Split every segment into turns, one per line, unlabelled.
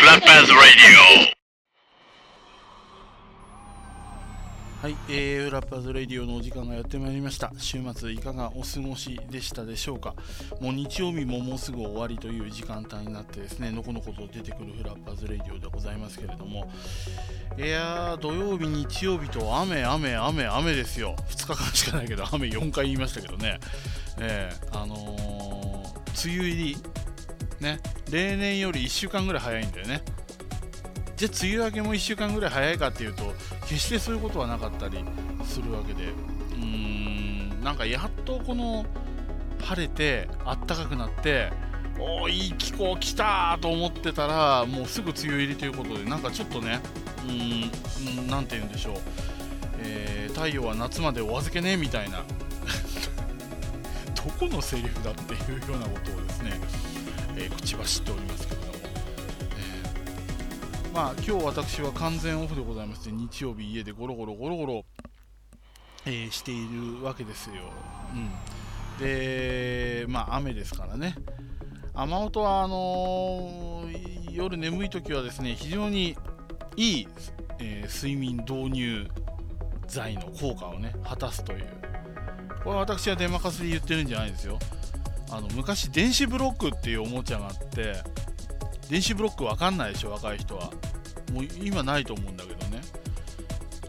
Flappers Radio.
はい、えー、フラッパーズレディオのお時間がやってまいりました。週末いかがお過ごしでしたでしょうか？もう日曜日ももうすぐ終わりという時間帯になってですね、のこのこと出てくるフラッパーズレディオでございますけれども、いやー、土曜日、日曜日と雨、雨、雨、雨ですよ。2日間しかないけど、雨4回言いましたけどね。えー、あのー、梅雨入り、ね、例年より1週間ぐらい早いんだよね。じゃあ梅雨明けも1週間ぐらい早いかっていうと決してそういうことはなかったりするわけで。うーん。なんかやっとこの晴れてあったかくなっておおいい気候来たと思ってたらもうすぐ梅雨入りということでなんかちょっとねうーん何て言うんでしょう、えー、太陽は夏までお預けねみたいな。どこのセリフだっていうようなことをですね、えー、口走っておりますけど。まあ今日私は完全オフでございまして日曜日家でゴロゴロゴロゴロ、えー、しているわけですよ、うん、でまあ雨ですからね。雨音はあのー、夜眠い時はですね非常にいい、えー、睡眠導入剤の効果をね果たすという。これは私は出まかせで言ってるんじゃないですよ。あの昔電子ブロックっていうおもちゃがあって電子ブロックわかんないでしょ若い人は。もう今ないと思うんだけどね。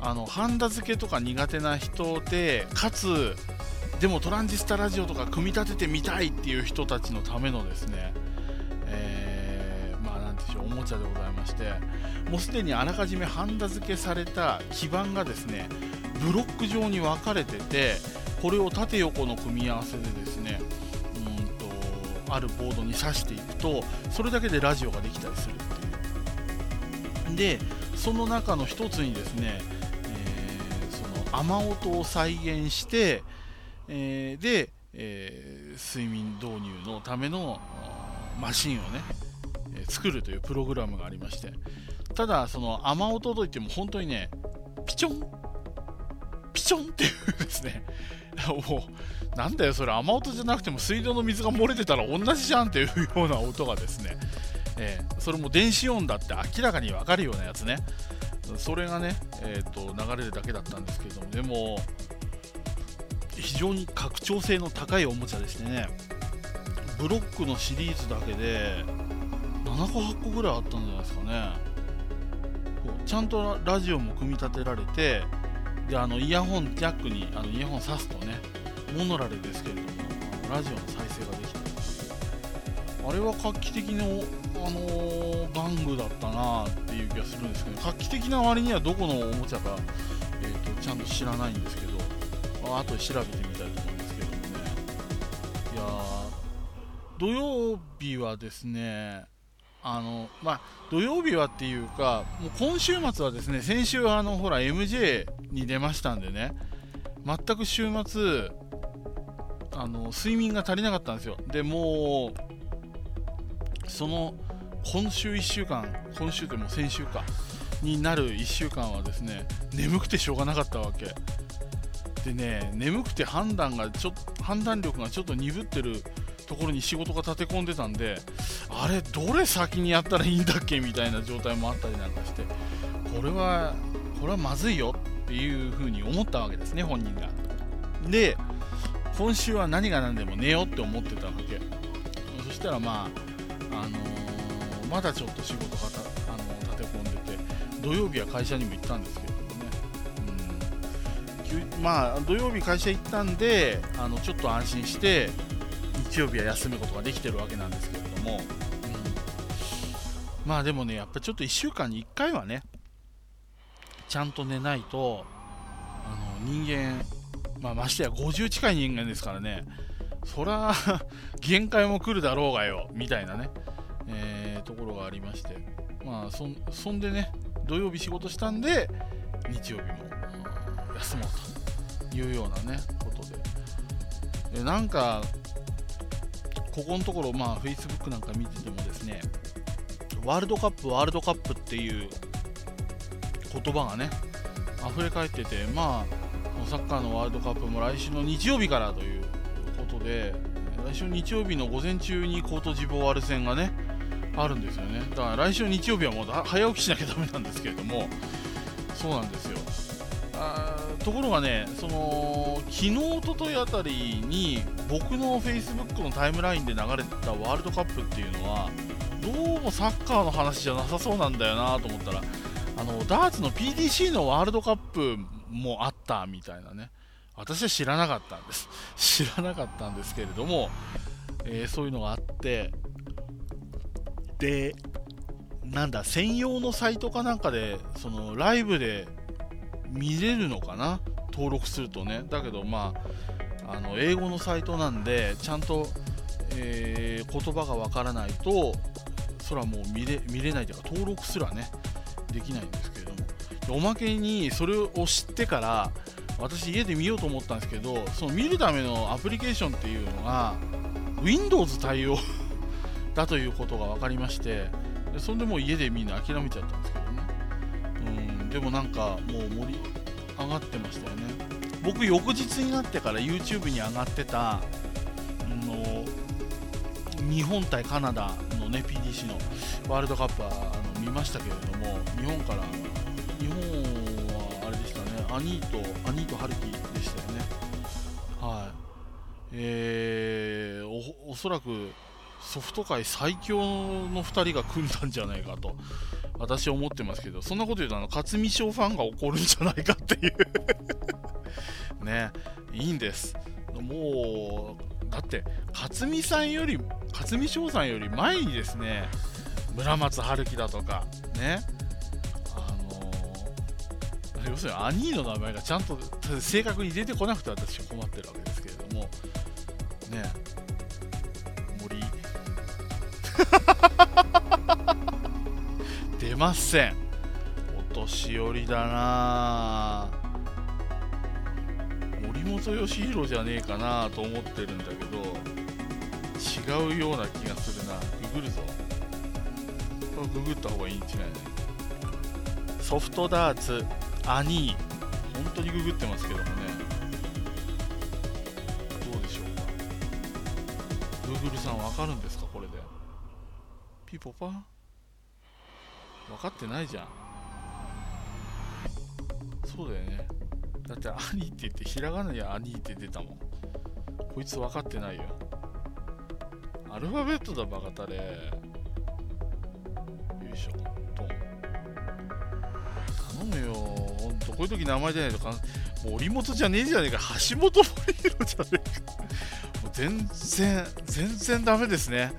あのハンダ付けとか苦手な人でかつでもトランジスタラジオとか組み立ててみたいっていう人たちのためのですね、えー、まあなんでしょうおもちゃでございましてもうすでにあらかじめハンダ付けされた基板がですねブロック状に分かれててこれを縦横の組み合わせでですねあるボードに挿していくとそれだけでラジオができたりするっていう。でその中の一つにですね、えー、その雨音を再現して、えー、で、えー、睡眠導入のためのマシンをね、え作るというプログラムがありまして。ただその雨音といっても本当にねピチョンピチョンっていうですね もうなんだよそれ。雨音じゃなくても水道の水が漏れてたら同じじゃんっていうような音がですね、えー、それも電子音だって明らかに分かるようなやつね。それがね、えーと、流れるだけだったんですけれどもでも非常に拡張性の高いおもちゃでしてねブロックのシリーズだけで7個8個ぐらいあったんじゃないですかね。ちゃんとラジオも組み立てられてであのイヤホンジャックにあのイヤホン挿すとねモノラルですけれどもラジオの再生ができた。あれは画期的な、あのー、玩具だったなっていう気がするんですけど画期的な割にはどこのおもちゃか、えーと、ちゃんと知らないんですけどあ後で調べてみたいと思うんですけどもね。いや土曜日はですねあのまあ、土曜日はっていうか、もう今週末はですね、先週あのほら MJ に出ましたんでね、全く週末、あの睡眠が足りなかったんですよ。でもう、その今週1週間、今週でも先週か、になる1週間はですね、眠くてしょうがなかったわけ。でね、眠くて判断がちょ判断力がちょっと鈍ってるところに仕事が立て込んでたんであれどれ先にやったらいいんだっけみたいな状態もあったりなんかしてこれはこれはまずいよっていうふうに思ったわけですね本人が。で今週は何が何でも寝ようって思ってたわけ。そしたらまああのー、まだちょっと仕事があの立て込んでて土曜日は会社にも行ったんですけどね、うん、まあ土曜日会社行ったんであのちょっと安心して日曜日は休むことができてるわけなんですけれども、うん、まあでもねやっぱちょっと1週間に1回はねちゃんと寝ないとあの人間、まあ、ましてや50近い人間ですからね。そら 限界も来るだろうがよみたいなね、えー、ところがありまして。まあそそんでね土曜日仕事したんで日曜日も休もうというようなねことでなんかここのところ、まあ、Facebook なんか見ててもですね、ワールドカップ、ワールドカップっていう言葉がね、溢れ返ってて、まあ、サッカーのワールドカップも来週の日曜日からということで、来週日曜日の午前中にコートジボワール戦がねあるんですよね。だから来週日曜日はもう早起きしなきゃだめなんですけれどもそうなんですよ。あところがねその昨日おとといあたりに僕の Facebook のタイムラインで流れたワールドカップっていうのはどうもサッカーの話じゃなさそうなんだよなと思ったらあのダーツの PDC のワールドカップもあったみたいなね。私は知らなかったんです。知らなかったんですけれども、えー、そういうのがあってでなんだ専用のサイトかなんかでそのライブで見れるのかな？登録するとね。だけどまああの英語のサイトなんでちゃんと、えー、言葉がわからないとそれはもう見れ見れないというか登録すらねできないんですけれども。おまけにそれを知ってから私家で見ようと思ったんですけどその見るためのアプリケーションっていうのが Windows 対応 だということが分かりましてそれでもう家でみんな諦めちゃったんですけどね。うん。でもなんかもう盛り上がってましたよね。僕翌日になってから YouTube に上がってたの日本対カナダのね PDC のワールドカップはあの見ましたけれども日本から日本はあれでしたね。アニートアニート・ハルキでしたよね。はい。えー、おおそらくソフト界最強の2人が組んだんじゃないかと私は思ってますけどそんなこと言うとあの勝見賞ファンが怒るんじゃないかっていう。ねいいんです。もうだって勝見さんより勝見翔さんより前にですね村松春樹だとかねあの、要するに兄の名前がちゃんと正確に出てこなくて私は困ってるわけですけれどもね 出ません。お年寄りだな。森本義弘じゃねえかなと思ってるんだけど違うような気がするな。ググるぞ。これググった方がいいん違いない。ソフトダーツ。アニー。本当にググってますけどもね。どうでしょうか。グーグルさんわかるんですか？ピポパ分かってないじゃん。そうだよね。だって「兄」って言ってひらがなに「兄」って出たもん。こいつ分かってないよ。アルファベットだバカタレ。よいしょ。トン。頼むよ。ほんとこういう時名前出ないとか森本じゃねえじゃねえか。橋本森弘じゃねえか。もう全然全然ダメですね。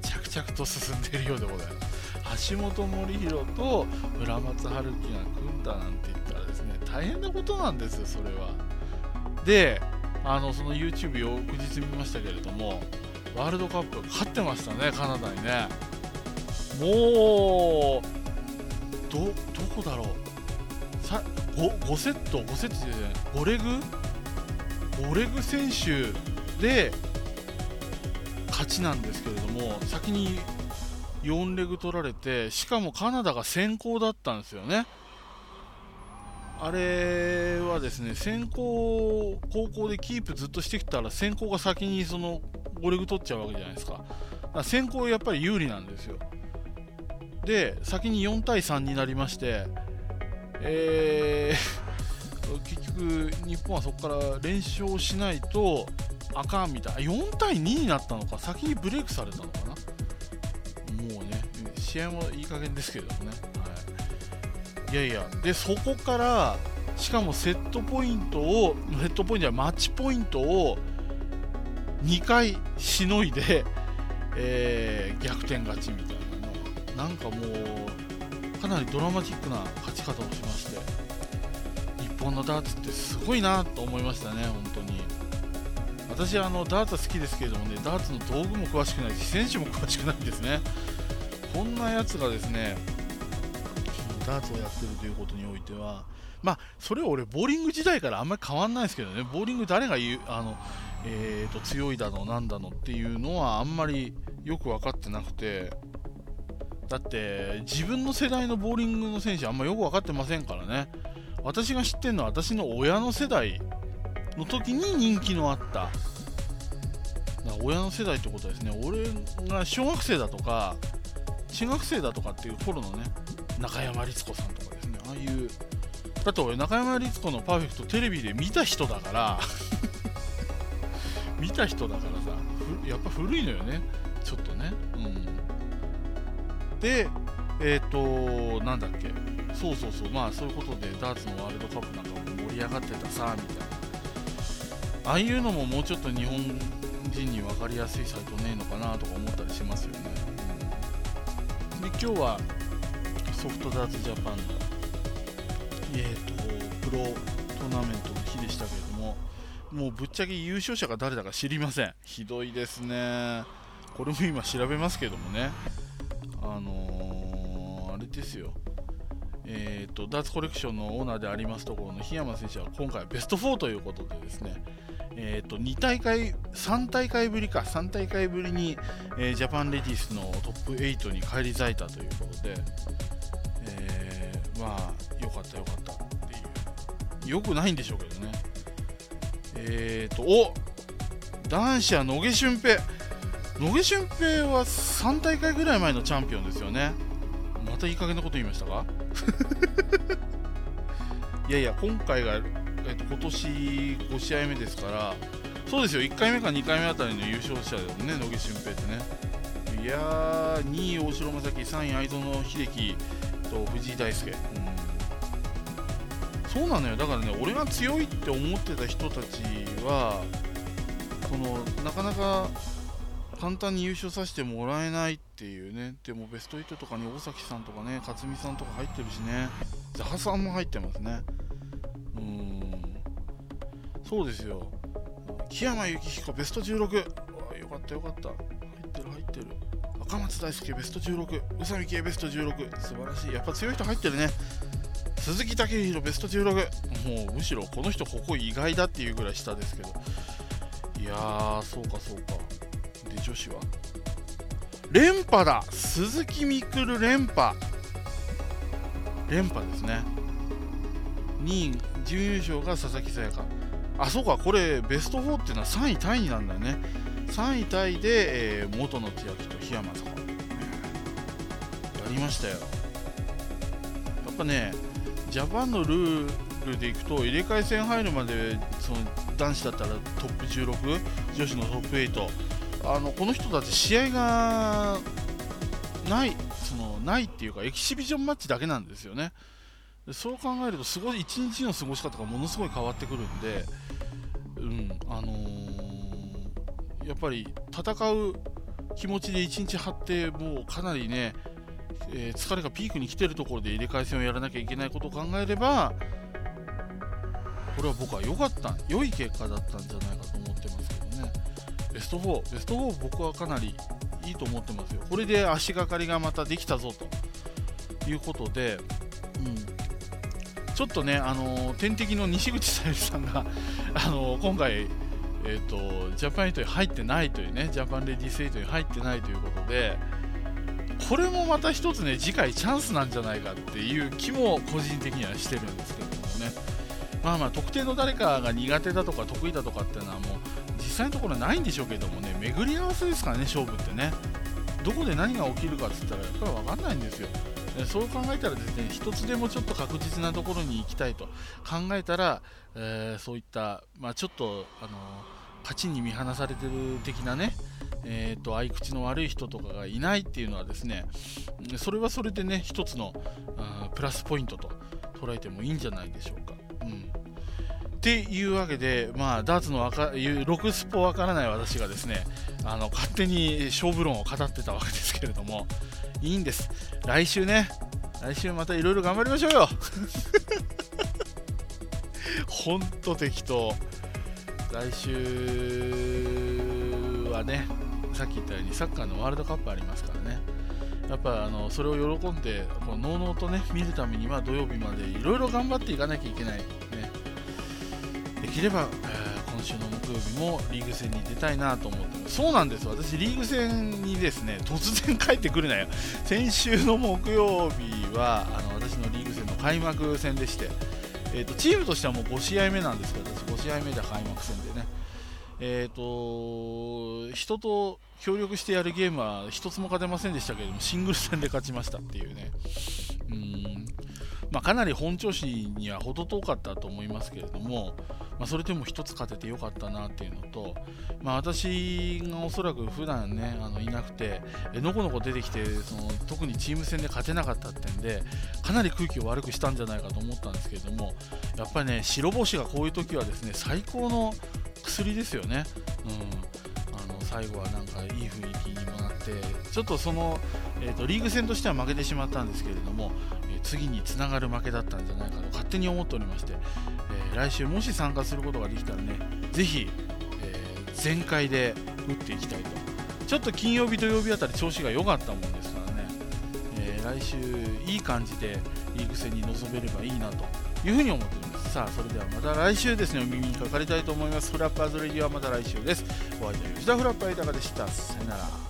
着々と進んでいるようでございます。橋本守弘と村松春樹が組んだなんて言ったらですね大変なことなんですよそれは。であのその YouTube 翌日見ましたけれどもワールドカップ勝ってましたねカナダにね。もうどどこだろう。さ 5, 5セット5セットで、ね、5レグ？5レグ選手で勝ちなんですけれども先に4レグ取られてしかもカナダが先行だったんですよね。あれはですね先行高校でキープずっとしてきたら先行が先にその5レグ取っちゃうわけじゃないですか。か先行やっぱり有利なんですよ。で先に4対3になりましてえー、結局日本はそこから連勝しないとあかんみたい。4対2になったのか。先にブレイクされたのかな。もうね試合もいい加減ですけれどもね、はい、いやいやでそこからしかもセットポイントをセットポイントやマッチポイントを2回しのいで、えー、逆転勝ちみたいななんかもうかなりドラマチックな勝ち方をしまして日本のダーツってすごいなと思いましたね、本当。私あのダーツは好きですけれどもねダーツの道具も詳しくないし選手も詳しくないんですね。こんなやつがですねダーツをやってるということにおいてはまあそれは俺ボーリング時代からあんまり変わんないですけどね。ボーリング誰が言うあの、えーと、強いだのなんだのっていうのはあんまりよく分かってなくて。だって自分の世代のボーリングの選手あんまよく分かってませんからね。私が知ってるのは私の親の世代の時に人気のあった。親の世代ってことですね。俺が小学生だとか中学生だとかっていう頃のね中山律子さんとかですね。ああいうだって俺中山律子のパーフェクトテレビで見た人だから 見た人だからさやっぱ古いのよね。ちょっとね。うん。でえっ、ー、となんだっけ。そうそうそう。まあそういうことでダーツのワールドカップなんかも盛り上がってたさみたいな。ああいうのももうちょっと日本人に分かりやすいサイトねえのかなとか思ったりしますよね、うん、で今日はソフトダーツジャパンのえっ、ー、とプロトーナメントの日でしたけれどももうぶっちゃけ優勝者が誰だか知りません。ひどいですね。これも今調べますけどもね。あのー、あれですよ。えーと、ダーツコレクションのオーナーでありますところの檜山選手は今回ベスト4ということでですね、えーと、2大会、3大会ぶりか、3大会ぶりに、えー、ジャパンレディースのトップ8に返り咲いたということで、えー、まあ、よかったよかったっていう、よくないんでしょうけどね。えーと、お男子は野毛俊平、野毛俊平は3大会ぐらい前のチャンピオンですよね。またいい加減なこと言いましたか？いやいや、今回がえっと、今年5試合目ですから、そうですよ、1回目か2回目あたりの優勝者だよね、野木俊平ってね。いやー、2位、大城正樹、3位、相園秀樹と藤井大輔、うん。そうなのよ、だからね、俺が強いって思ってた人たちは、そのなかなか簡単に優勝させてもらえないっていうね、でもベスト8とかに大崎さんとかね、勝美さんとか入ってるしね、ザハさんも入ってますね。そうですよ。木山幸彦ベスト16よかったよかった。入ってる入ってる。赤松大輔ベスト16宇佐美圭ベスト16素晴らしい。やっぱ強い人入ってるね。鈴木武宏ベスト16もうむしろこの人ここ意外だっていうぐらい下ですけど。いやーそうかそうか。で女子は？連覇だ。鈴木みくる連覇。連覇ですね。2位準優勝が佐々木さやかあそうかこれベスト4っていうのは3位タイになんだよね。3位タイで、えー、元の千秋と檜山さん。やりましたよ。やっぱねジャパンのルールでいくと入れ替え戦入るまでその男子だったらトップ16女子のトップ8あのこの人たち試合がないそのないっていうかエキシビジョンマッチだけなんですよね。そう考えるとすごい一日の過ごし方がものすごい変わってくるんでうんあのー、やっぱり戦う気持ちで1日張ってもうかなりね、えー、疲れがピークに来てるところで入れ替え戦をやらなきゃいけないことを考えればこれは僕は良かった良い結果だったんじゃないかと思ってますけどね。ベスト4ベスト4僕はかなりいいと思ってますよ。これで足がかりがまたできたぞということで、うん、ちょっとね、あの天敵の西口さゆりさんが、あの今回、えーと、ジャパン8に入ってないというね、ジャパンレディース8に入ってないということで、これもまた一つね、次回チャンスなんじゃないかっていう気も個人的にはしてるんですけどもね、まあまあ、特定の誰かが苦手だとか得意だとかっていうのはもう、実際のところないんでしょうけどもね、巡り合わせですからね、勝負ってね。どこで何が起きるかって言ったら、やっぱり分かんないんですよ。そう考えたらですね一つでもちょっと確実なところに行きたいと考えたら、えー、そういった、まあ、ちょっと、あの勝ちに見放されてる的なね、えーと、合い口の悪い人とかがいないっていうのはですねそれはそれでね一つのプラスポイントと捉えてもいいんじゃないでしょうか。うんっていうわけで、まあ、ダーツのわか6スポわからない私がですねあの勝手に勝負論を語ってたわけですけれども、いいんです。来週ね、来週またいろいろ頑張りましょうよ。ほんと適当。来週はね、さっき言ったようにサッカーのワールドカップありますからね。やっぱあのそれを喜んで、こののうのうとね、見るためには土曜日までいろいろ頑張っていかなきゃいけない。ね、できれば、えー今週の木曜日もリーグ戦に出たいなと思ってます。そうなんです。私リーグ戦にですね突然帰ってくるなよ。先週の木曜日はあの私のリーグ戦の開幕戦でして、えーと、チームとしてはもう5試合目なんですけど私、5試合目で開幕戦でね、えーと、人と協力してやるゲームは1つも勝てませんでしたけれども、シングル戦で勝ちましたっていうね、うん。まあ、かなり本調子には程遠かったと思いますけれども、まあ、それでも1つ勝ててよかったなっていうのと、まあ、私がおそらく普段ねあのいなくてのこのこ出てきてその特にチーム戦で勝てなかったってんでかなり空気を悪くしたんじゃないかと思ったんですけれどもやっぱりね白星がこういう時はですね最高の薬ですよね。うん最後はなんかいい雰囲気にもなってちょっとその、えーと、リーグ戦としては負けてしまったんですけれども、次につながる負けだったんじゃないかと勝手に思っておりまして、えー、来週もし参加することができたらねぜひ、えー、全開で打っていきたいと。ちょっと金曜日土曜日あたり調子が良かったもんですからね、え来週いい感じでリーグ戦に臨めればいいなというふうに思っております。さあそれではまた来週ですね。お耳にかかりたいと思います。フラッパーズレディはまた来週です。お相手は吉田フラッパー豊でした。さよなら。